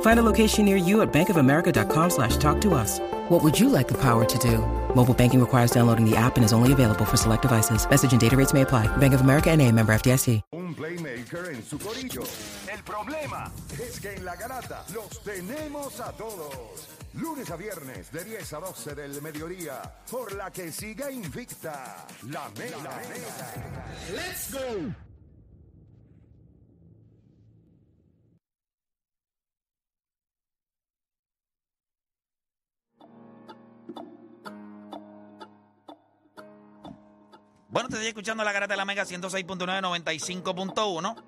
Find a location near you at bankofamerica.com slash talk to us. What would you like the power to do? Mobile banking requires downloading the app and is only available for select devices. Message and data rates may apply. Bank of America and a member FDIC. Un playmaker en su corillo. El problema es que en la garata los tenemos a todos. Lunes a viernes de 10 a 12 del mediodía. Por la que siga invicta. La mega. Let's go. Bueno, te estoy escuchando la garata de la Mega 106.9, 95.1.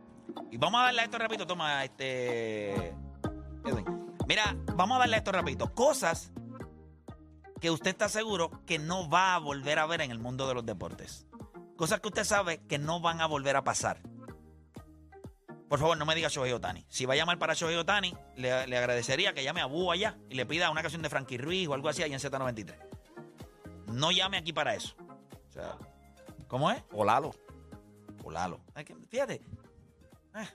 Y vamos a darle a esto rapidito. Toma, este. Mira, vamos a darle a esto rapidito. Cosas que usted está seguro que no va a volver a ver en el mundo de los deportes. Cosas que usted sabe que no van a volver a pasar. Por favor, no me diga Shohei Otani. Si va a llamar para Shohei Otani, le, le agradecería que llame a Búho allá y le pida una canción de Frankie Ruiz o algo así ahí en Z93. No llame aquí para eso. O sea, ¿cómo es? O Lalo. O Lalo. Ay, que- Fíjate. Eh,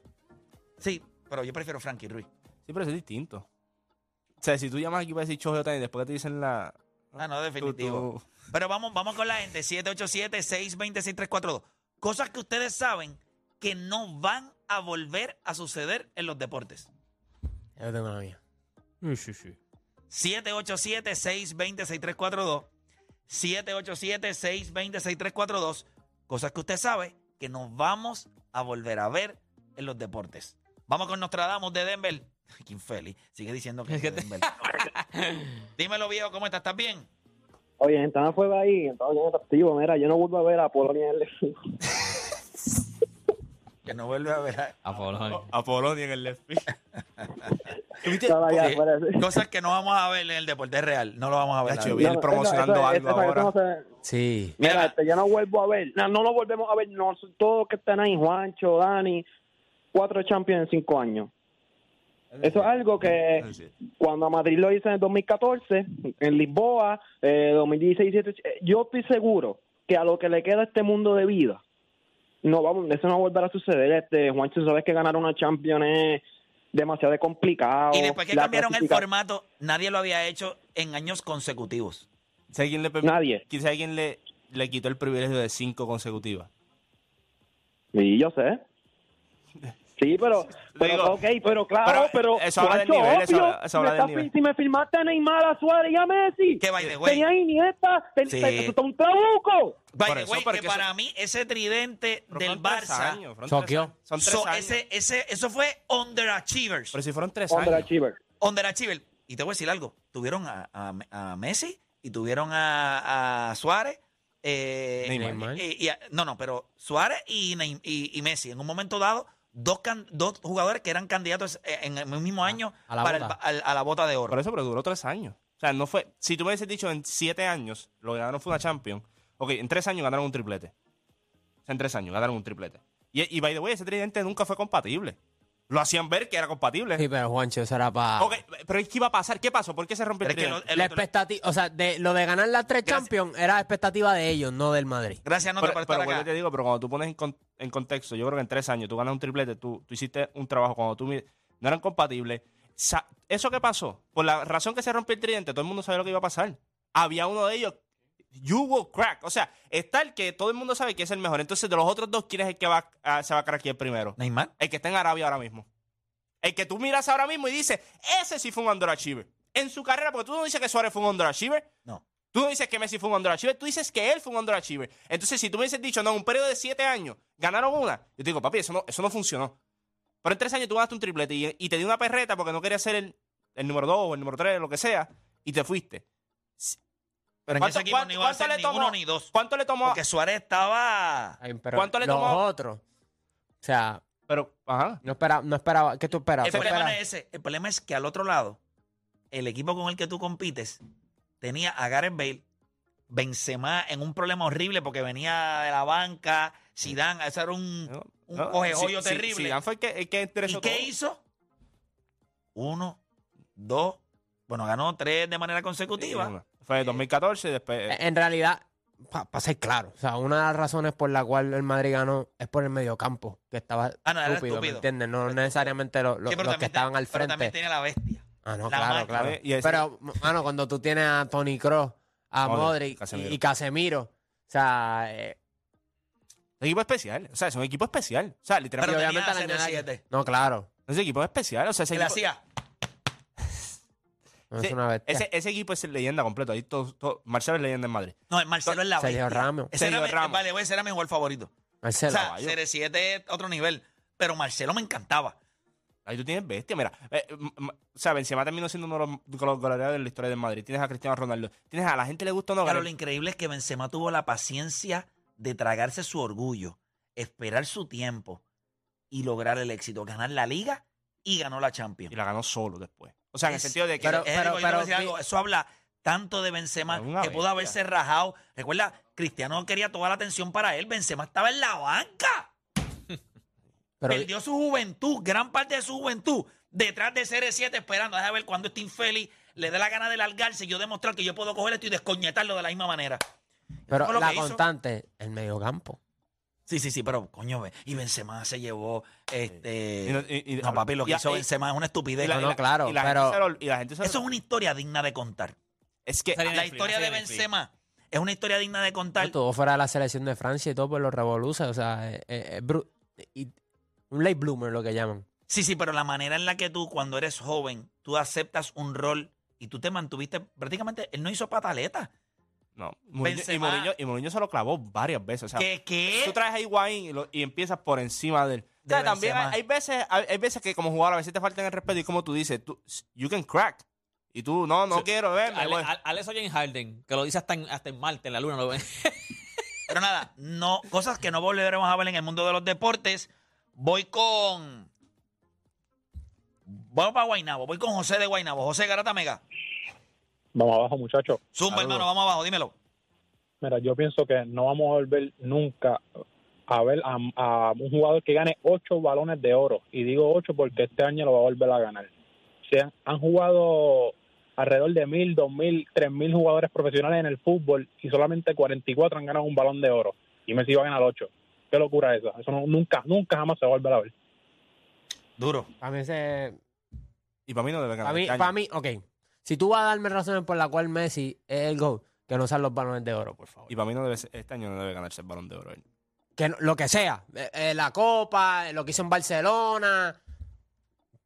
Sí, pero yo prefiero Frankie Ruiz. Sí, pero eso es distinto. O sea, si tú llamas aquí para decir Chojo y después que te dicen la. Ah, no, tú- definitivo. tú- Pero vamos, vamos con la gente. 787-620-6342. Cosas que ustedes saben que no van a volver a suceder en los deportes. Yo tengo la mía. Sí, sí, sí. 787-620-6342. 787-620-6342. Cosas que usted sabe que nos vamos a volver a ver en los deportes. Vamos con Nostradamus de Denver. Qué infeliz. Sigue diciendo que es de Denver. Dímelo, viejo, ¿cómo estás? ¿Estás bien? Oye, estaba fuego ahí, estaba bien activo. Mira, yo no vuelvo a ver a Polonia en el Que no vuelve a ver. a- A Polonia en el left field. Estaba allá Sí, afuera, sí. Cosas que no vamos a ver en el deporte real. No lo vamos a ver. Nacho, él No, promocionando eso- eso- algo eso- eso ahora. no se- Sí. Mira, Mira. este, yo no vuelvo a ver, no, no lo volvemos a ver, no, todos que están ahí, Juancho, Dani, cuatro champions en cinco años. Eso es algo que Sí. cuando a Madrid lo hizo en el 2014, en Lisboa, eh, 2016, 17, eh, yo estoy seguro que a lo que le queda a este mundo de vida, no vamos, eso no va a volver a suceder. Este, Juancho, sabes que ganar una Champions es demasiado complicado. Y después que cambiaron el formato, nadie lo había hecho en años consecutivos. ¿Sabes quién le, Nadie. ¿Sabes quién le, le quitó el privilegio de cinco consecutivas? Sí, yo sé. Sí, pero, pero Digo, ok, pero claro, pero pero, eso habla del nivel, eso obvio, habla- eso habla me del nivel. Si me firmaste a Neymar, a Suárez y a Messi, Que by the way. tenía Iniesta, ten- Sí. ten- eso es un trabuco. By the eso, way, porque que eso- para mí ese tridente del Barça, años, Choqueó. Son tres so, años. ese, ese, eso fue underachievers. Pero si fueron tres Under años. achiever. Underachiever. Y te voy a decir algo. Tuvieron a, a- a Messi y tuvieron a, a Suárez. eh, Neymar. y- y a- no, no, pero Suárez y, y, y Messi. En un momento dado, dos, can- dos jugadores que eran candidatos eh, en el mismo año a la para el bota. al- a la bota de oro. Por eso, pero duró tres años. O sea, no fue. Si tú me hubieses dicho en siete años, lo que ganaron fue una Champions. Ok, en tres años ganaron un triplete. O sea, en tres años ganaron un triplete. Y, y by the way, ese tridente nunca fue compatible. Lo hacían ver que era compatible. Sí, pero Juancho, eso era para. Ok, pero ¿qué iba a pasar? ¿Qué pasó? ¿Por qué se rompió Pero el es que tridente? lo- el La otro- expectativa, o sea, de, lo de ganar las tres Gracias. Champions era expectativa de ellos, no del Madrid. Gracias, Nota, pero, por pero estar vuelvo y acá. te digo, pero cuando tú pones en, con- en contexto, yo creo que en tres años tú ganas un triplete, tú, tú hiciste un trabajo cuando tú mi- no eran compatibles. Sa- ¿Eso qué pasó? Por la razón que se rompió el tridente, todo el mundo sabía lo que iba a pasar. Había uno de ellos, you will crack. O sea, está el que todo el mundo sabe que es el mejor. Entonces, de los otros dos, ¿quién es el que va a- se va a craquear primero? Neymar. El que está en Arabia ahora mismo. El que tú miras ahora mismo y dices, ese sí fue un underachiever. En su carrera, porque tú no dices que Suárez fue un underachiever. No. Tú no dices que Messi fue un underachiever, tú dices que él fue un underachiever. Entonces, si tú me hubieses dicho, no, en un periodo de siete años ganaron una, yo te digo, papi, eso no, eso no funcionó. Pero en tres años tú ganaste un triplete y, y te dio una perreta porque no querías ser el, el número dos o el número tres, lo que sea, y te fuiste. Pero en ¿Cuánto- ese equipo cuánto- no iba a cuánto ser le ni tomó? uno ni dos. ¿Cuánto le tomó? Porque Suárez estaba... Ay, pero ¿Cuánto le los tomó? otros? O sea, Pero, ajá. no esperaba, no esperaba. ¿Qué tú esperabas? El ¿Tú problema esperabas? es ese. El problema es que al otro lado, el equipo con el que tú compites tenía a Gareth Bale, Benzema en un problema horrible porque venía de la banca, Zidane, ese era un, No, un no, cogejollo terrible. Zidane fue el que, el que ¿Y interesó qué todo. hizo? Uno, dos, bueno, ganó tres de manera consecutiva. Fue en 2014 y después... Eh, En realidad, para ser claro, o sea, una de las razones por la cual el Madrid ganó es por el mediocampo, que estaba Ah, no, estúpido, ¿me entiendes? No necesariamente lo- lo- Sí, pero los que estaban al Pero también frente. tiene la bestia. Ah, no, la claro, máquina. claro. Ese- Pero, mano, cuando tú tienes a Tony Kroos, a Modric, Modric y- Casemiro. y Casemiro, o sea, eh, Un equipo especial. O sea, es un equipo especial. O sea, literalmente. Pero obviamente tenía le añade- CR7. No, claro. Ese equipo es especial. O sea, ese ¿Qué le equipo, hacía? No, Sí, es una bestia. ese, ese equipo es leyenda completo. Ahí todo, todo- Marcelo es leyenda en Madrid. No, el Marcelo es la Sergio bestia. Ramos. Ese era Sergio mi- Ramos. Vale, ese era mi jugador favorito. Marcelo. o sea, caballo. CR7 es otro nivel. Pero Marcelo me encantaba. Ahí tú tienes bestia. Mira, eh, o sea, Benzema terminó siendo uno de los, de los goleadores de la historia del Madrid. Tienes a Cristiano Ronaldo. Tienes a la gente le gusta o no. Claro, ganar. lo increíble es que Benzema tuvo la paciencia de tragarse su orgullo, esperar su tiempo y lograr el éxito. Ganar la liga y ganó la Champions. Y la ganó solo después. O sea, en el sentido de que. pero- algo, eso habla tanto de Benzema que pudo haberse rajado. Recuerda, Cristiano quería toda la atención para él. Benzema estaba en la banca. Pero, Perdió su juventud, gran parte de su juventud, detrás de CR7 esperando. Deja ver cuando este infeliz le dé la gana de largarse y yo demostrar que yo puedo coger esto y descoñetarlo de la misma manera. pero la constante, el mediocampo. Sí, sí, sí, pero coño, ve, y Benzema se llevó este Y no- y- y- no, papi, lo que y- hizo y- Benzema es una estupidez. y la- No, claro, y la pero- gente se lo- y la gente se lo- Eso es una historia digna de contar. Es que. La historia de. Benzema es una historia digna de contar. Estuvo fuera de la selección de Francia y todo por los revoluces. O sea, es, es- es bru- y- un late bloomer lo que llaman. Sí, sí, pero la manera en la que tú, cuando eres joven, tú aceptas un rol y tú te mantuviste, prácticamente, él no hizo pataleta. No. Mourinho- y, Mourinho, y Mourinho se lo clavó varias veces. O sea, ¿Qué? ¿Qué? tú traes a Higuaín y, lo- y empiezas por encima del. O sea, también hay, hay veces, hay, hay veces que como jugador a veces te faltan el respeto y como tú dices, tú, you can crack. Y tú, no, no Sí. quiero. Ale- Alex Oyen Harden, que lo dice hasta en, hasta en Marte, en la luna. Lo ven. Pero nada, no, cosas que no volveremos a ver en el mundo de los deportes. Voy con. Voy para Guainabo, voy con José de Guainabo. José Garata Mega. Vamos abajo, muchachos. Zumba, hermano, vamos abajo, dímelo. Mira, yo pienso que no vamos a volver nunca a ver a, a un jugador que gane ocho balones de oro. Y digo ocho porque este año lo va a volver a ganar. Se han, han jugado alrededor de mil, dos mil, tres mil jugadores profesionales en el fútbol y solamente 44 han ganado un balón de oro. Y Messi va a ganar ocho. Qué locura esa. Eso no- nunca, nunca jamás se va a volver a ver. Duro. Para mí, ese, Y para mí no debe ganar. para mí, este año. para mí, ok. Si tú vas a darme razones por la cual Messi es el GOAT, que no sean los balones de oro, por favor. Y para mí no debe ser- este año no debe ganarse el balón de oro. él. Que no- lo que sea. eh, eh, la Copa, eh, lo que hizo en Barcelona,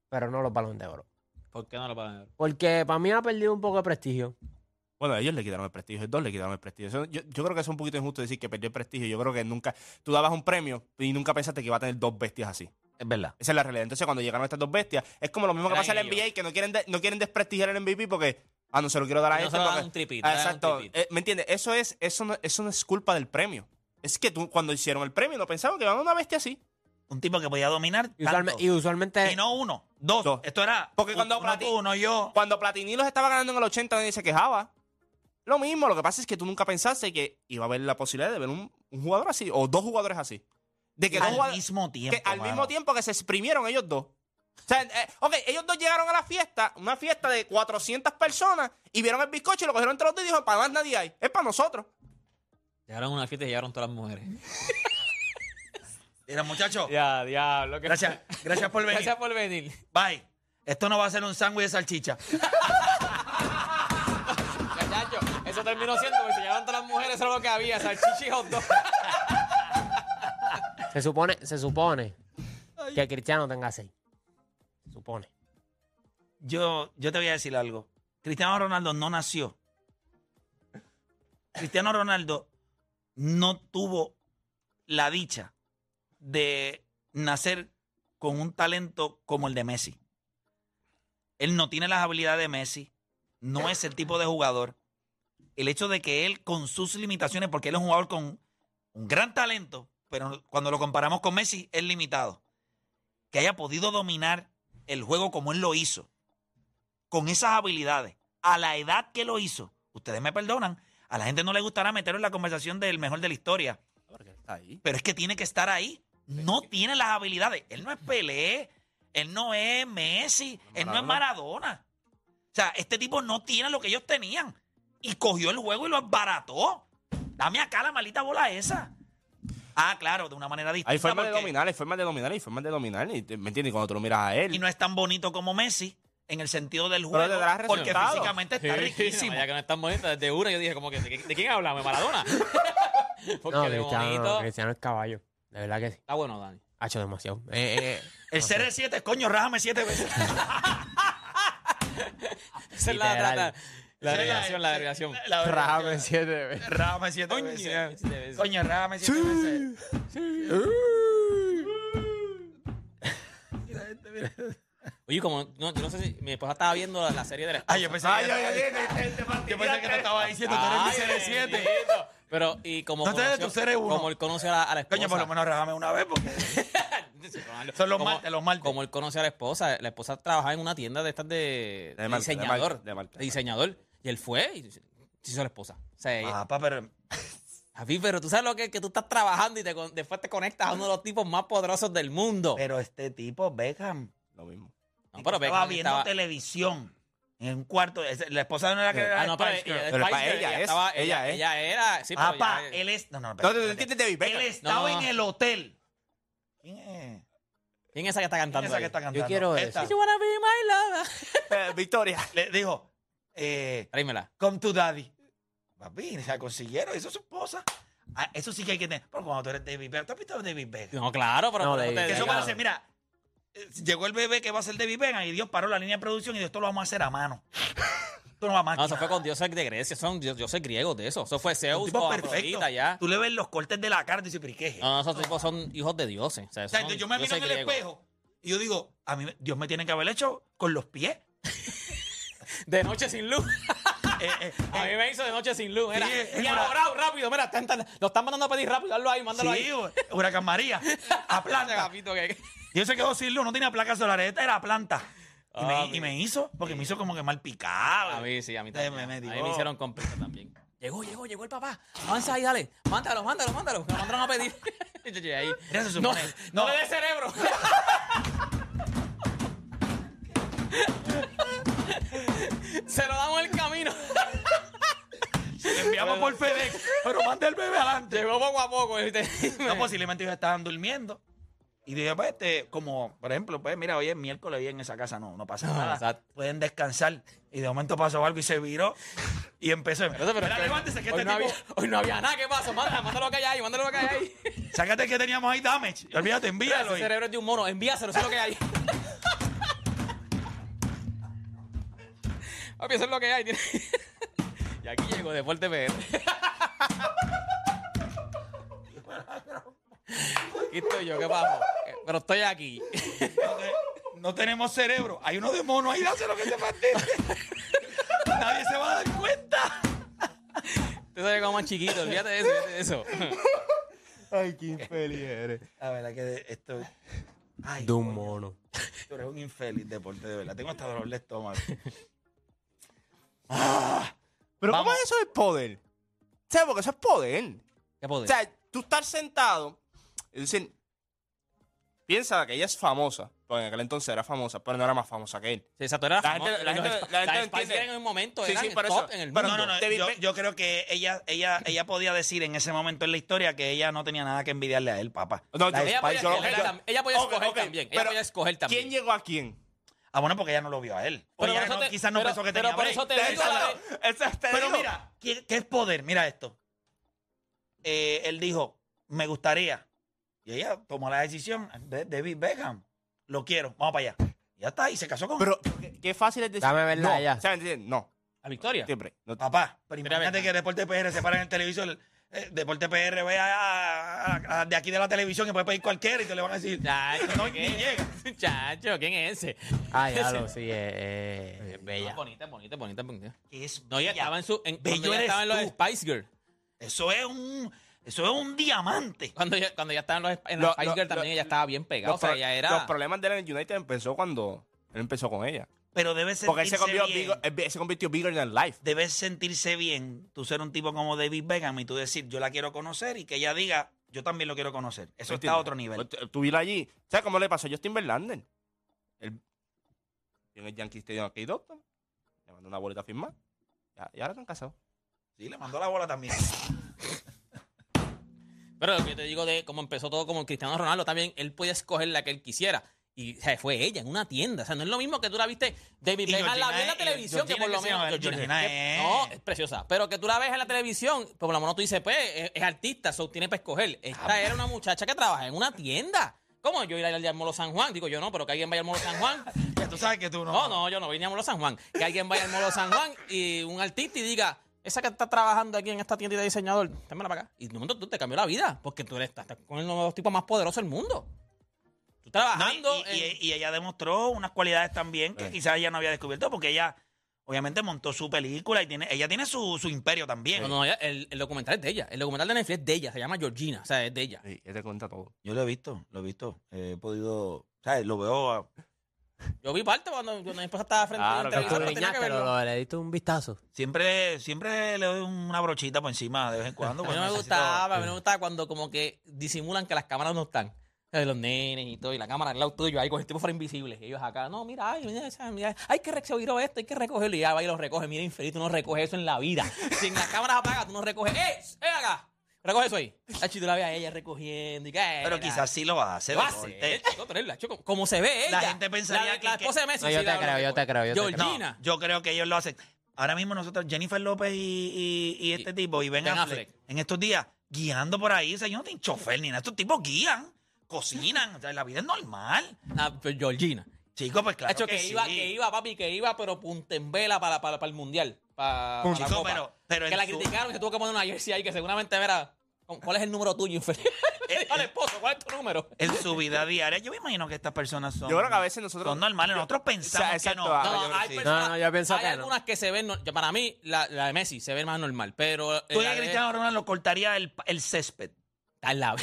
pero no los balones de oro. ¿Por qué no lo pagan? Porque para mí ha perdido un poco de prestigio. Bueno, ellos le quitaron el prestigio, dos le quitaron el prestigio. Eso- yo, yo creo que es un poquito injusto decir que perdió el prestigio. Yo creo que nunca, tú dabas un premio y nunca pensaste que iba a tener dos bestias así. Es verdad. Esa es la realidad. Entonces, cuando llegaron estas dos bestias, es como lo mismo que Eran pasa en la ellos. NBA, que no quieren, de- no quieren desprestigiar el MVP porque, ah, no se lo quiero dar a No este. se lo dan porque- un tripit, Ah, le dan un exacto. Eh, ¿Me entiendes? Eso, es, eso, no, eso no es culpa del premio. Es que tú, cuando hicieron el premio, no pensaban que iban a una bestia así. Un tipo que podía dominar. Y, usualme- tanto. y usualmente. Y no uno, dos. Dos. Esto era. Porque cuando uno Platini- tú, uno yo. Cuando Platini los estaba ganando en el 80, nadie se quejaba. Lo mismo, lo que pasa es que tú nunca pensaste que iba a haber la posibilidad de ver un, un jugador así, o dos jugadores así. De que dos al mismo tiempo. que al mano. mismo tiempo que se exprimieron ellos dos. O sea, eh, ok, ellos dos llegaron a la fiesta, una fiesta de 400 personas, y vieron el bizcocho y lo cogieron entre los dos y dijeron, para más nadie hay, es para nosotros. Llegaron a una fiesta y llegaron todas las mujeres. Mira, muchachos. Ya, diablo. que- Gracias, gracias por venir. Gracias por venir. Bye. Esto no va a ser un sándwich de salchicha. Muchacho, eso terminó siendo que se llevaban todas las mujeres, eso era lo que había, salchicha y hot dog. Se supone, se supone que Cristiano tenga seis. Se supone. Yo, yo te voy a decir algo. Cristiano Ronaldo no nació Cristiano Ronaldo no tuvo la dicha de nacer con un talento como el de Messi. Él no tiene las habilidades de Messi, no es el tipo de jugador. El hecho de que él, con sus limitaciones, porque él es un jugador con un gran talento, pero cuando lo comparamos con Messi, es limitado. Que haya podido dominar el juego como él lo hizo, con esas habilidades, a la edad que lo hizo. Ustedes me perdonan, a la gente no le gustará meterlo en la conversación del mejor de la historia, ahí. pero es que tiene que estar ahí. No tiene las habilidades. Él no es Pelé, él no es Messi, él no es Maradona. O sea, este tipo no tiene lo que ellos tenían. Y cogió el juego y lo embarató. Dame acá la maldita bola esa. Ah, claro, de una manera distinta. Hay formas de porque- dominar, hay formas de dominar, hay formas de dominar. Y, ¿Me entiendes? Cuando tú lo miras a él. Y no es tan bonito como Messi en el sentido del Pero juego. Porque resultados. físicamente está riquísimo. Ya que no es tan bonita, desde una yo dije como que, ¿de, de quién hablamos? ¿De Maradona? Porque No, de Cristiano, bonito. Cristiano es caballo. De verdad que sí. Está bueno, Dani. Ha hecho demasiado. Eh, eh, El CR7, coño, rájame siete veces. Esa es la, Literal. La, delegación, la delegación. Rájame siete veces. Rájame siete Coño, veces. siete veces. Coño, rájame siete veces. Oye, como, no, yo no sé si mi esposa estaba viendo la, la serie de la esposa. Ay, yo pensé que, yo pensé que te estaba diciendo que Ay, eres mi CR7. bendito. Pero, y como No te des conoció- tu serie uno. Como él conoce a la, a la esposa. Coño, por lo menos rájame una vez porque son los Como- martes, los martes. Como él conoce a la esposa, la esposa trabajaba en una tienda de estas de, De de diseñador. De diseñador. Y él fue y se hizo la esposa. O sea, ella- Papá, pero Javi, pero tú sabes lo que es que tú estás trabajando y te con- después te conectas a uno de los tipos más poderosos del mundo. pero este tipo, Beckham, Lo mismo. No, pero estaba Beckham viendo estaba- televisión en un cuarto. La esposa no era que era Ah, no, pero Spice Girl. ella, Pero Spice para Girl, ella es, estaba- ella ella, es. ella era. Sí, pero Papá, él es. No, no, No, espérate, tú espérate. entiendes David Él Beckham. estaba No. en el hotel. ¿Quién es? ¿Quién es esa que está ¿Quién cantando? es esa que ahí? está cantando? quiero Esta. eso. You wanna be my lover. Eh, Victoria. Le dijo, eh, Tráemela. come to daddy. Papi, la consiguieron, eso es su esposa. Ah, eso sí que hay que tener. Pero cuando tú eres David Beckham, ¿tú has visto a David Beckham? No, claro, pero No, David te Que eso parece, mira, eh, llegó el bebé que va a ser David Beckham y Dios paró la línea de producción y dijo, esto lo vamos a hacer a mano. Esto no va a No, eso fue con dioses de Grecia, son dios- dioses griegos de eso. Eso fue Zeus tipo o. Afrodita ya. Tú le ves los cortes de la cara y dices, pero ¿y qué es esto? No, no, esos tipos son hijos de dioses. O sea, O sea, son entonces yo me miro en el griegos. espejo y yo digo, a mí me- Dios me tiene que haber hecho con los pies. De noche sin luz. Eh, eh, A mí eh, me hizo de noche sin luz. Mira, Sí, y ahora, rápido, mira, tan, tan- lo están mandando a pedir rápido, hazlo ahí, mándalo sí, ahí. huracán María, a planta. capito que- Y yo se quedó sin luz, no tenía placas solares, esta era planta. Y, me, mi- y me hizo, porque me hizo como que mal picado. A mí sí, a mí también. me- me a mí me hicieron completo también. Llegó, llegó, llegó el papá. Avanza ahí, dale. Mándalo, mándalo, mándalo. Me mandaron a pedir. Yo llegué ahí. Mira, se No, no no. le dé cerebro. Se lo damos el camino. Le enviamos por FedEx, pero manda el bebé adelante. Llegó poco a poco. ¿viste? No, posiblemente ellos estaban durmiendo. Y dije, pues, este, como, por ejemplo, pues, mira, hoy es miércoles y en esa casa no, no pasa No, nada. exacto. Pueden descansar. Y de momento pasó algo y se viró. Y empezó. Pero, pero que levántese que hoy, este no tipo. había, hoy no había nada. ¿Qué pasó? Mándalo, mándalo que hay ahí, mándalo que hay ahí. Sácate que teníamos ahí, damage. Olvídate, envíalo. Ese cerebro es de un mono. Envíaselo, es lo que hay. Papi, eso es lo que hay. Y aquí llego de Fuerte PR. Aquí estoy yo, ¿qué pasa? Pero estoy aquí. No, te- no tenemos cerebro. Hay uno de mono ahí, dáselo que te mantente. Nadie se va a dar cuenta. Usted sabe como más chiquito, olvídate de eso, olvídate de eso. Ay, qué infeliz eres. La verdad que esto. Ay, De un coño, mono. Tú eres un infeliz deporte, de verdad. Tengo hasta dolor de estómago. Pero Vamos. ¿cómo es eso del poder? ¿Sabes? Porque eso es poder. ¿Qué O poder? sea, tú estás sentado y piensa que ella es famosa, porque en aquel entonces era famosa, pero no era más famosa que él. Sí, exacto, era La famoso. gente- la la entiende. En un momento Sí, sí, el por top eso. en el Pero mundo. No, no, no. Yo, creo que ella, ella, ella podía decir en ese momento en la historia que ella no tenía nada que envidiarle a él, papá. No, La yo- Ella podía yo- ella podía escoger también. Ella pero podía escoger también. ¿Quién llegó a quién? Ah, bueno, porque ella no lo vio a él. O Pero ella no- te- quizás no pero- pensó que pero tenía por eso te Pero digo, la- Eso te Pero digo. mira, ¿qué, qué es poder? Mira esto. Eh, él dijo, me gustaría. Y ella tomó la decisión de David Beckham. Lo quiero, vamos para allá. Y ya está, y se casó con Pero qué, qué fácil es decir. Dame verla no. ya. ¿Sabes? Entiendes? No. ¿A Victoria? Siempre. No- Papá, pero imagínate que Deporte PR se para en el televisor. Eh, Deporte PR ve a, a- a- de aquí de la televisión que puede pedir cualquiera y te le van a decir. Chacho, No, ni ¿quién llega. es? Chacho, ¿quién es ese? Ah, ya lo sí, eh, eh, es bella. Ah, bonita, bonita, bonita, bonita. es No, ella bella. estaba en su. En, Bello cuando ella eres estaba en los tú. Spice Girl. Eso es un. Eso es un diamante. Cuando ella, cuando ella estaba en los, en Lo- los Spice lo- Girl también lo- ella estaba bien pegada. O los, sea, pro- ella era. los problemas de él en el United empezó cuando él empezó con ella. Pero debes Porque él se, sentirse convirtió, bien. bigger- él se convirtió bigger than life. Debes sentirse bien. Tú ser un tipo como David Beckham y tú decir, yo la quiero conocer y que ella diga, yo también lo quiero conocer. Eso está a ¿Entiendes? otro nivel. Pues, Tú ir allí. ¿Sabes cómo le pasó a Justin Verlander? Él en el Yankee Stadium aquí Doctor. Le mandó una bolita a firmar. Ya- Y ahora están casados. Sí, le mandó la bola también. Pero lo que yo te digo de cómo empezó todo como Cristiano Ronaldo, también él podía escoger la que él quisiera. Y o sea, fue ella en una tienda. O sea, no es lo mismo que tú la viste. David Beckham la vio en la televisión, que por lo menos. No, es preciosa. Pero que tú la ves en la televisión, por lo menos tú dices, pues, es, es artista, so tiene para escoger. Esta era una muchacha que trabaja en una tienda. ¿Cómo yo ir al Molo San Juan? Digo yo no, pero que alguien vaya al Molo San Juan. Que tú sabes que tú no. No, no, yo no vine a Molo San Juan. Que alguien vaya al Molo San Juan y un artista y diga, esa que está trabajando aquí en esta tienda de diseñador, témela para acá. Y de momento tú te cambió la vida, porque tú eres, estás con uno de los tipos más poderosos del mundo. No, trabajando y, y- en- y ella demostró unas cualidades también que Eh. quizás ella no había descubierto porque ella obviamente montó su película y tiene ella tiene su, su imperio también. No, no, ella- el, el documental es de ella. El documental de Netflix es de ella. Se llama Georgina. O sea, es de ella. Sí, él te cuenta todo. Yo lo he visto, lo he visto. He podido, ¿sabes? Lo veo. a- Yo vi parte cuando, cuando mi esposa estaba frente verlo. lo- lo- le diste un vistazo. Siempre, siempre le doy una brochita por encima de vez en cuando. A mí no me necesito- gustaba, a mí no me gustaba cuando como que disimulan que las cámaras no están. Sea, Los nenes y todo, y la cámara al lado tuyo, ahí con el tipo fuera invisible. Y ellos acá, no, mira, ay, mira, mira, hay que recibir esto, hay que recogerlo. Y ya va y lo recoge. Mira, infeliz, tú no recoges eso en la vida. Si en las cámaras apagas, tú no recoges. ¡Eh! ¡Eh, acá! Recoge eso ahí. La tú la ves a ella recogiendo. Y que, Pero era- quizás sí lo hace. Lo de hace, pero como se ve ella. La gente pensaría la, que- La esposa de Messi. No, yo sí te creo, yo te creo, yo te creo. Georgina. No, yo creo que ellos lo hacen. Ahora mismo nosotros, Jennifer López y, y- y este Y- tipo, y Ben, Ben Affleck, Affleck. en estos días, guiando por ahí. O sea, yo no tengo chofer ni nada. Estos tipos guían, cocinan. O sea, la vida es normal. Ah, pues Georgina. Chicos, pues claro Hecho que, que, sí. iba, que iba, papi, que iba, pero punta en vela para, para, para el mundial. Para, Chico, pero- pero que la su- criticaron y se tuvo que poner una jersey ahí que seguramente verá. ¿Cuál es el número tuyo, infeliz? Al esposo, ¿cuál es tu número? En su vida diaria, yo me imagino que estas personas son... Yo creo que a veces nosotros. Son normales. Nosotros pensamos O sea, que no. exacto, pero ah, yo creo hay sí. personas- No, no, yo pienso hay que no. algunas que se ven, no- yo- para mí, la, la de Messi se ve más normal, pero... eh, Tú que de- Cristiano Ronaldo cortaría el, el césped. Está al lado.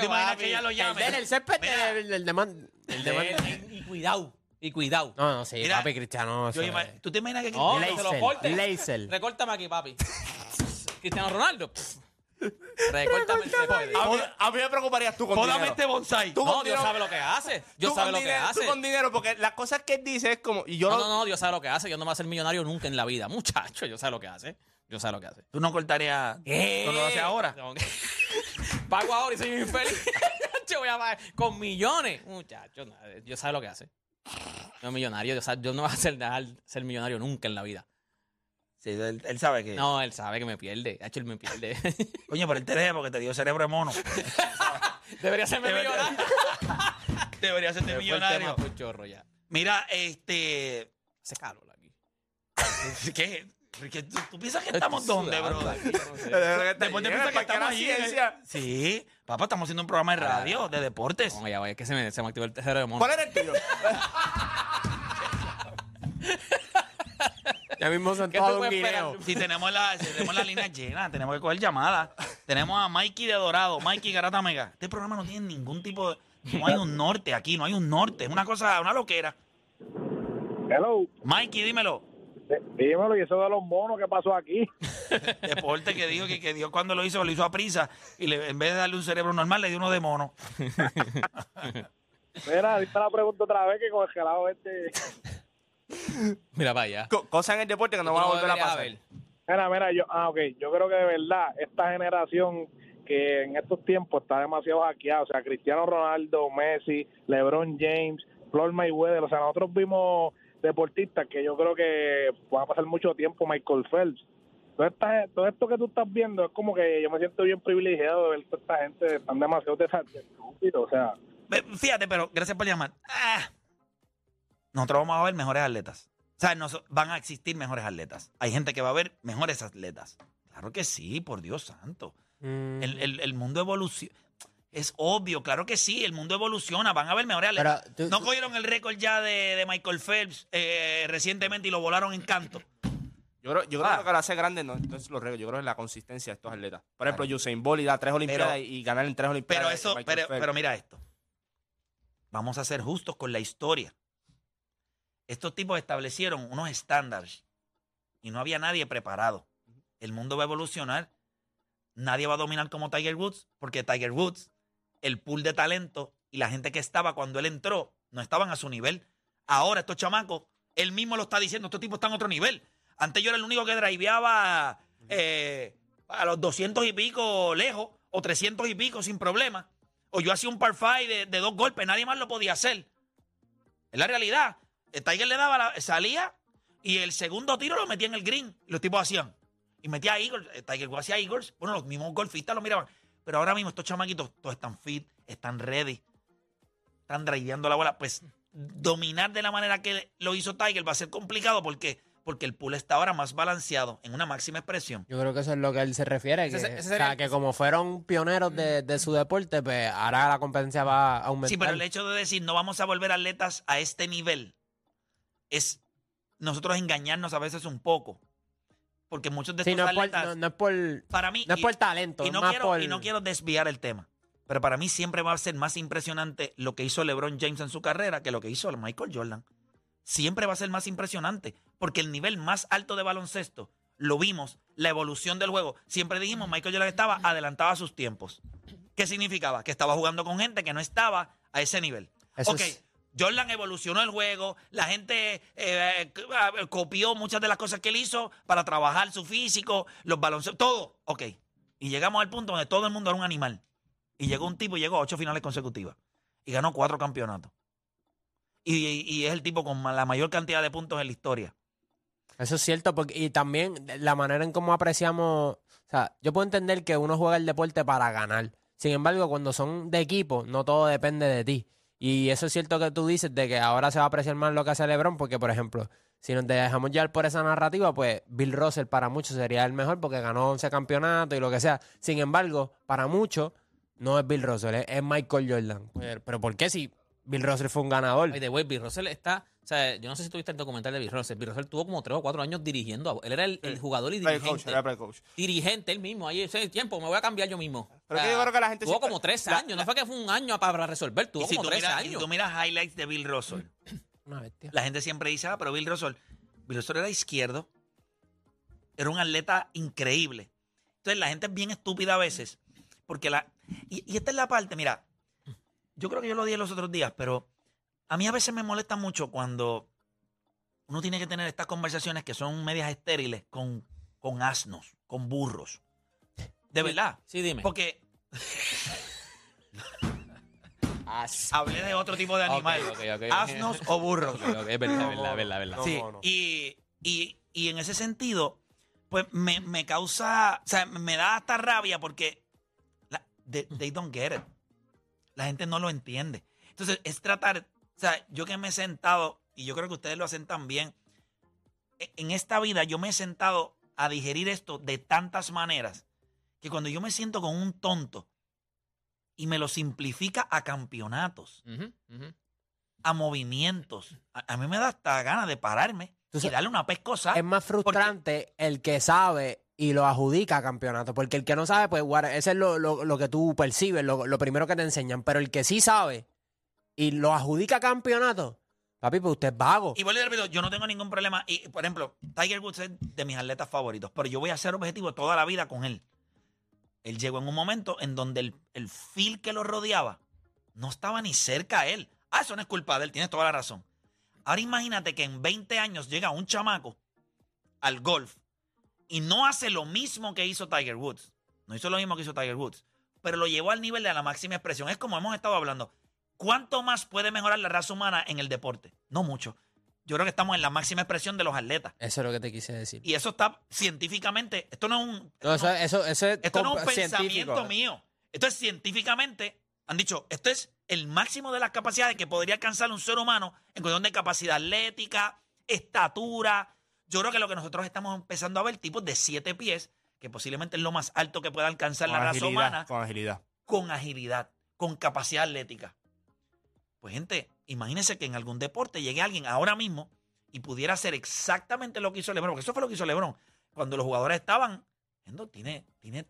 ¿Te imaginas que ella lo llame? El césped, Mira. el, el de man- el de man- y cuidado, y cuidado. No, no, sí, Mira, papi, Cristiano. Yo eso ima- es- ¿Tú te imaginas que No, Cristiano- que se lo Laser, corte. laser. Recórtame aquí, papi. Cristiano Ronaldo. pff. Recórtame el césped. A mí, a mí me preocuparías tú con Pódame dinero. este bonsai. Tú No, con Dios dinero- sabe lo que hace. Dios tú sabe con lo que dinero- hace. Tú con dinero, porque las cosas que él dice es como. Y yo No, lo- no, no, Dios sabe lo que hace. Yo no voy a ser millonario nunca en la vida. Muchacho, Dios sabe lo que hace. Dios sabe lo que hace. Tú no cortarías. ¿Qué? Tú no lo haces ahora. No. Pago ahora y soy infeliz. yo voy a pagar con millones. Muchacho, no, Dios sabe lo que hace. No es millonario. Sabe- Dios no va a ser, dejar ser millonario nunca en la vida. Sí, él, él sabe que. No, él sabe que me pierde. Hacho, él me pierde. Coño, pero él te deja porque te dio cerebro de mono. Debería serme Debería- millonario. Debería ser de Fue el millonario. tema, fue un chorro ya. Mira, este. Hace calor aquí. ¿Qué? ¿Tú, tú piensas que estamos dónde, bro? Después Después te piensas que estamos allí. ciencia. Sí, papá, estamos haciendo un programa de radio, de deportes. No, ya, vaya, es que se me, se me activó el tercero de mono. ¿Cuál era el tuyo? Ya mismo se ¿Qué tú antoja un guineo. Si tenemos la, si tenemos la línea llena, tenemos que coger llamadas. Tenemos a Mikey de Dorado, Mikey Garata Mega. Este programa no tiene ningún tipo de. No hay un norte aquí, no hay un norte. Es una cosa, una loquera. Hello. Mikey, dímelo. Dímelo, y eso de los monos, ¿qué pasó aquí? Deporte que dijo que, que Dios cuando lo hizo, lo hizo a prisa. Y le- en vez de darle un cerebro normal, le dio uno de mono. Mira, dime la pregunta otra vez que con el gelado este... Mira. Co- Cosas en el deporte que no van a volver a pasar. haber. Mira, mira, yo, ah, ok, yo creo que de verdad esta generación que en estos tiempos está demasiado hackeada, o sea, Cristiano Ronaldo, Messi, LeBron James, Floyd Mayweather, o sea, nosotros vimos deportistas que yo creo que van a pasar mucho tiempo, Michael Phelps. Esta- todo esto que tú estás viendo es como que yo me siento bien privilegiado de ver toda esta gente, están demasiado desestúpidos, o sea, Fíjate, pero gracias por llamar. Ah, nosotros vamos a ver mejores atletas. O sea, no so- van a existir mejores atletas. Hay gente que va a ver mejores atletas. Claro que sí, por Dios santo. Mm, El, el- el mundo evoluciona. Es obvio, claro que sí, el mundo evoluciona, van a haber mejores atletas. Pero tú- no cogieron el récord ya de, de Michael Phelps eh, recientemente y lo volaron en canto. Yo creo, yo creo Ah. que lo que lo hace grande no entonces los récords, yo creo que es la consistencia de estos atletas. Por ejemplo, Usain Bolt y da tres Olimpiadas y ganar en tres Olimpiadas. Pero eso, Michael pero, Phelps. pero mira esto. Vamos a ser justos con la historia. Estos tipos establecieron unos estándares y no había nadie preparado. El mundo va a evolucionar. Nadie va a dominar como Tiger Woods, porque Tiger Woods, el pool de talento y la gente que estaba cuando él entró, no estaban a su nivel. Ahora estos chamacos, él mismo lo está diciendo, estos tipos están a otro nivel. Antes yo era el único que driveaba eh, a los 200 y pico lejos, o 300 y pico sin problema. O yo hacía un par five de, de dos golpes, nadie más lo podía hacer. Es la realidad. El Tiger le daba, la- salía y el segundo tiro lo metía en el green. Y los tipos hacían. Y metía Eagles. El Tiger hacía Eagles. Bueno, los mismos golfistas lo miraban. Pero ahora mismo estos chamaquitos, todos están fit, están ready, están driveando la bola. Pues dominar de la manera que lo hizo Tiger va a ser complicado porque, porque el pool está ahora más balanceado en una máxima expresión. Yo creo que eso es lo que él se refiere. Que, Ese- ese o sea, que como fueron pioneros de, de su deporte, pues ahora la competencia va a aumentar. Sí, pero el hecho de decir no vamos a volver atletas a este nivel es nosotros engañarnos a veces un poco. Porque muchos de Sí, estos no es, por, no, no es por, para mí, no es y- por talento, y es no, más quiero, por... y no quiero desviar el tema, pero para mí siempre va a ser más impresionante lo que hizo LeBron James en su carrera que lo que hizo Michael Jordan. Siempre va a ser más impresionante, porque el nivel más alto de baloncesto lo vimos, la evolución del juego. Siempre dijimos, Michael Jordan estaba adelantado a sus tiempos. ¿Qué significaba? Que estaba jugando con gente que no estaba a ese nivel. Eso ok, es- Jordan evolucionó el juego, la gente eh, c- copió muchas de las cosas que él hizo para trabajar su físico, los balonceros, todo. Ok. Y llegamos al punto donde todo el mundo era un animal. Y llegó un tipo y llegó a ocho finales consecutivas. Y ganó cuatro campeonatos. Y, y- es el tipo con la mayor cantidad de puntos en la historia. Eso es cierto, porque, y también la manera en cómo apreciamos, o sea, yo puedo entender que uno juega el deporte para ganar. Sin embargo, cuando son de equipo, no todo depende de ti. Y eso es cierto que tú dices de que ahora se va a apreciar más lo que hace LeBron, porque, por ejemplo, si nos dejamos llevar por esa narrativa, pues Bill Russell para muchos sería el mejor porque ganó 11 campeonatos y lo que sea. Sin embargo, para muchos, no es Bill Russell, es, Michael Jordan. Pero, ¿por qué si Bill Russell fue un ganador? The way, Bill Russell está. O sea, yo no sé si tuviste el documental de Bill Russell. Bill Russell tuvo como tres o cuatro años dirigiendo. a- Él era el, el jugador y dirigente. coach, era coach. dirigente él mismo. Ahí ese tiempo, me voy a cambiar yo mismo. Pero que yo creo que la gente Tuvo siempre- como tres la- años. no fue que fue un año para resolver. Tuvo si como tú, tres miras, y años. tú miras highlights de Bill Russell, Una bestia. la gente siempre dice, ah, pero Bill Russell, Bill Russell era izquierdo, era un atleta increíble. Entonces la gente es bien estúpida a veces, porque la... Y, y esta es la parte, mira, yo creo que yo lo dije los otros días, pero a mí a veces me molesta mucho cuando uno tiene que tener estas conversaciones que son medias estériles con, con asnos, con burros. De verdad. Sí, dime. Porque hablé de otro tipo de ok. Asnos o burros. Es verdad, es verdad, es verdad, es verdad. No, Sí, no, no. Y, y- y en ese sentido, pues me, me causa, o sea, me da hasta rabia porque la- they, they don't get it. La gente no lo entiende. Entonces, es tratar, sea, yo que me he sentado, y yo creo que ustedes lo hacen también, e- en esta vida yo me he sentado a digerir esto de tantas maneras que cuando yo me siento con un tonto y me lo simplifica a campeonatos, a movimientos, a, a mí me da hasta ganas de pararme y darle una pescosa. Es más frustrante el que sabe y lo adjudica a campeonato. Porque el que no sabe, pues, guarda, ese es lo, lo- lo que tú percibes, lo, lo primero que te enseñan. Pero el que sí sabe y lo adjudica campeonato, papi, pues usted es vago. Y vuelvo y repito, yo no tengo ningún problema. Y, por ejemplo, Tiger Woods es de mis atletas favoritos, pero yo voy a ser objetivo toda la vida con él. Él llegó en un momento en donde el, el feel que lo rodeaba no estaba ni cerca a él. Ah, eso no es culpa de él, tienes toda la razón. Ahora imagínate que en 20 años llega un chamaco al golf y no hace lo mismo que hizo Tiger Woods. No hizo lo mismo que hizo Tiger Woods, pero lo llevó al nivel de la máxima expresión. Es como hemos estado hablando. ¿Cuánto más puede mejorar la raza humana en el deporte? No mucho. Yo creo que estamos en la máxima expresión de los atletas. Eso es lo que te quise decir. Y eso está científicamente. Esto no es un. No, eso, eso, eso es, Esto no es un pensamiento mío. Esto es científicamente. Han dicho, esto es el máximo de las capacidades que podría alcanzar un ser humano en cuestión de capacidad atlética, estatura. Yo creo que lo que nosotros estamos empezando a ver, tipos de siete pies, que posiblemente es lo más alto que pueda alcanzar Con la raza agilidad, humana, con agilidad. con agilidad, con capacidad atlética. Pues gente, imagínense que en algún deporte llegue alguien ahora mismo y pudiera hacer exactamente lo que hizo LeBron, porque eso fue lo que hizo LeBron. Cuando los jugadores estaban, Endo, tiene, tiene,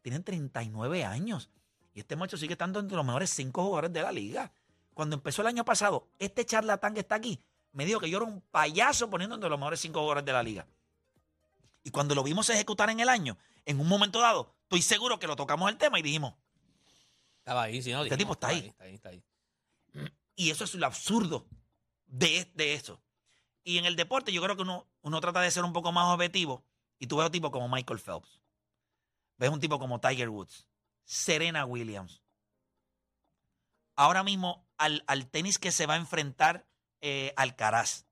tiene 39 años y este macho sigue estando entre los mejores cinco jugadores de la liga. Cuando empezó el año pasado, este charlatán que está aquí me dijo que yo era un payaso poniendo entre los mejores cinco jugadores de la liga. Y cuando lo vimos ejecutar en el año, en un momento dado, estoy seguro que lo tocamos el tema y dijimos, Estaba ahí, si no. Este tipo está estaba ahí. Está ahí, está ahí. Y eso es lo absurdo de, de eso. Y en el deporte yo creo que uno, uno trata de ser un poco más objetivo y tú ves un tipo como Michael Phelps. Ves un tipo como Tiger Woods, Serena Williams. Ahora mismo al, al tenis que se va a enfrentar eh, Alcaraz.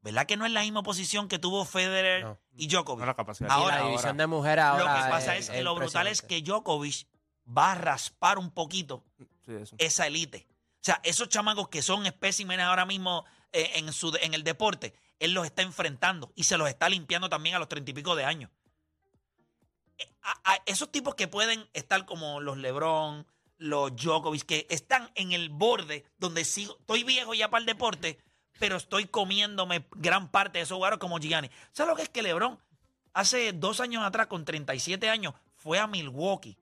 ¿Verdad que no es la misma posición que tuvo Federer No. y Djokovic? No la capacidad. Y Ahora, la división ahora. de mujeres ahora. lo que pasa es, que lo brutal es que Djokovic va a raspar un poquito Sí, esa élite. O sea, esos chamacos que son especímenes ahora mismo eh, en, su, en el deporte, él los está enfrentando y se los está limpiando también a los treinta y pico de años. Eh, a- a esos tipos que pueden estar como los LeBron, los Djokovic, que están en el borde donde sigo, estoy viejo ya para el deporte, pero estoy comiéndome gran parte de esos jugadores como Gianni. ¿Sabes lo que es que LeBron hace dos años atrás, con 37 años, fue a Milwaukee,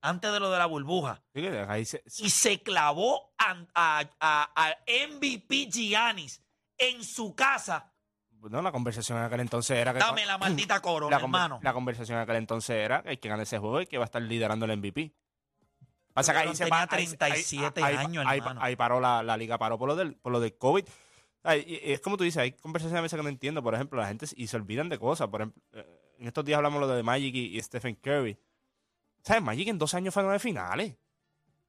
antes de lo de la burbuja? Sí, se- y se clavó a, a- a- a MVP Giannis en su casa. no, la conversación en aquel entonces era que. Dame la maldita corona, la, hermano. la conversación en aquel entonces era que el que gane ese juego y que va a estar liderando el MVP. Pasa que ahí se ahí- 37 ahí- años, ahí, hermano. ahí paró la, la liga, paró por lo del, por lo del COVID. Ay, es como tú dices, hay conversaciones a veces que no entiendo. Por ejemplo, la gente y se olvidan de cosas. Por ejemplo, eh, en estos días hablamos lo de Magic y, y Stephen Curry. ¿Sabes? Magic en dos años fue nueve finales.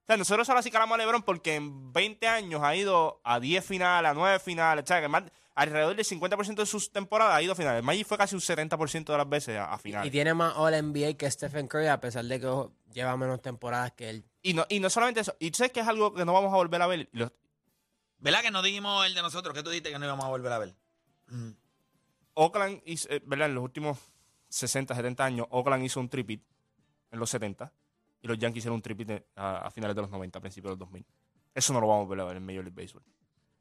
O sea, nosotros solo así calamos a LeBron porque en 20 años ha ido a 10 finales, a 9 finales. más- alrededor del 50% de sus temporadas ha ido a finales. Magic fue casi un 70% de las veces a, a Y finales. tiene más All NBA que Stephen Curry, a pesar de que ojo, lleva menos temporadas que él. Y no, y no solamente eso. Y tú sabes que es algo que no vamos a volver a ver. Y ¿Verdad que no dijimos el de nosotros? que tú dijiste que no íbamos a volver a ver? Mm. Oakland hizo, eh, ¿verdad? En los últimos 60, 70 años, Oakland hizo un tripit en los 70 y los Yankees hicieron un tripit en- a, a finales de los 90, a principios de los 2000. Eso no lo vamos a volver a ver en Major League Baseball.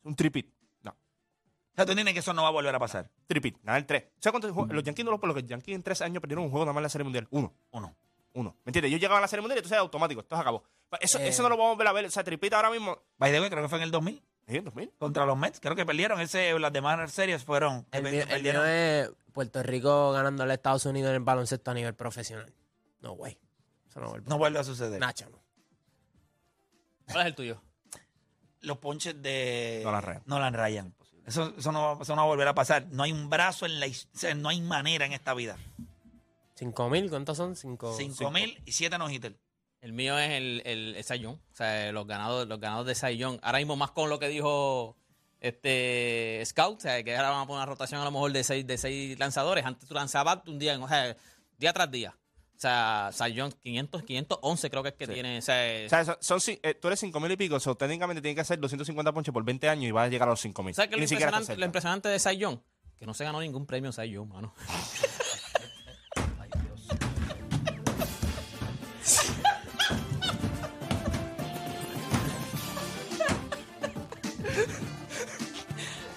Un tripit. No. O sea, tú entiendes que eso no va a volver a pasar. Tripit. Ganar tres. ¿Sabes cuántos juegos? Los Yankees no lo por los que Yankees en tres años perdieron un juego nada más en la Serie Mundial. Uno. Uno. Uno. ¿Me entiendes? Yo llegaba a la Serie Mundial y entonces era automático. Esto se acabó. Eso, Eh. eso no lo vamos a volver a ver. O sea, tripit ahora mismo. By the way, creo que fue en el 2000 ¿Eh, 2000? contra los Mets. Creo que perdieron. Ese, las demás series fueron. El, el perdieron. Puerto Rico ganándole a Estados Unidos en el baloncesto a nivel profesional. No, güey. Eso no vuelve. No vuelve a suceder. Nacho, no. ¿Cuál es el tuyo? Los ponches de Nolan Ryan. Nolan Ryan. Eso, eso, no, va- eso no va a volver a pasar. No hay un brazo en la his- o sea, no hay manera en esta vida. ¿Cinco mil? ¿Cuántos son? Cinco. Cinco mil y siete no hitter. El mío es el, el, el Young. O sea, los ganados, los ganados de Young. Ahora mismo más con lo que dijo este Scout, o sea, que ahora van a poner una rotación a lo mejor de seis, de seis lanzadores. Antes tú lanzabas un día, o sea, día tras día. O sea, Cy Young 500, 511 creo que es que tiene. O sea, O sea, son, son eh, tú eres 5000 y pico. So, técnicamente tiene que hacer 250 ponches por 20 años y vas a llegar a los 5000. ¿sabes qué es lo impresionante, lo impresionante de Cy? Que no se ganó ningún premio Cy mano.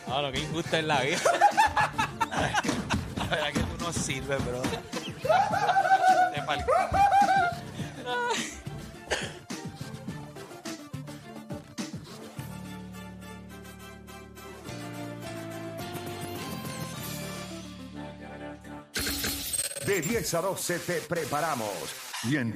Ah, lo que injusto es la vida. La verdad que tú no sirves, bro. Fal- De 10 a 12 te preparamos. Y en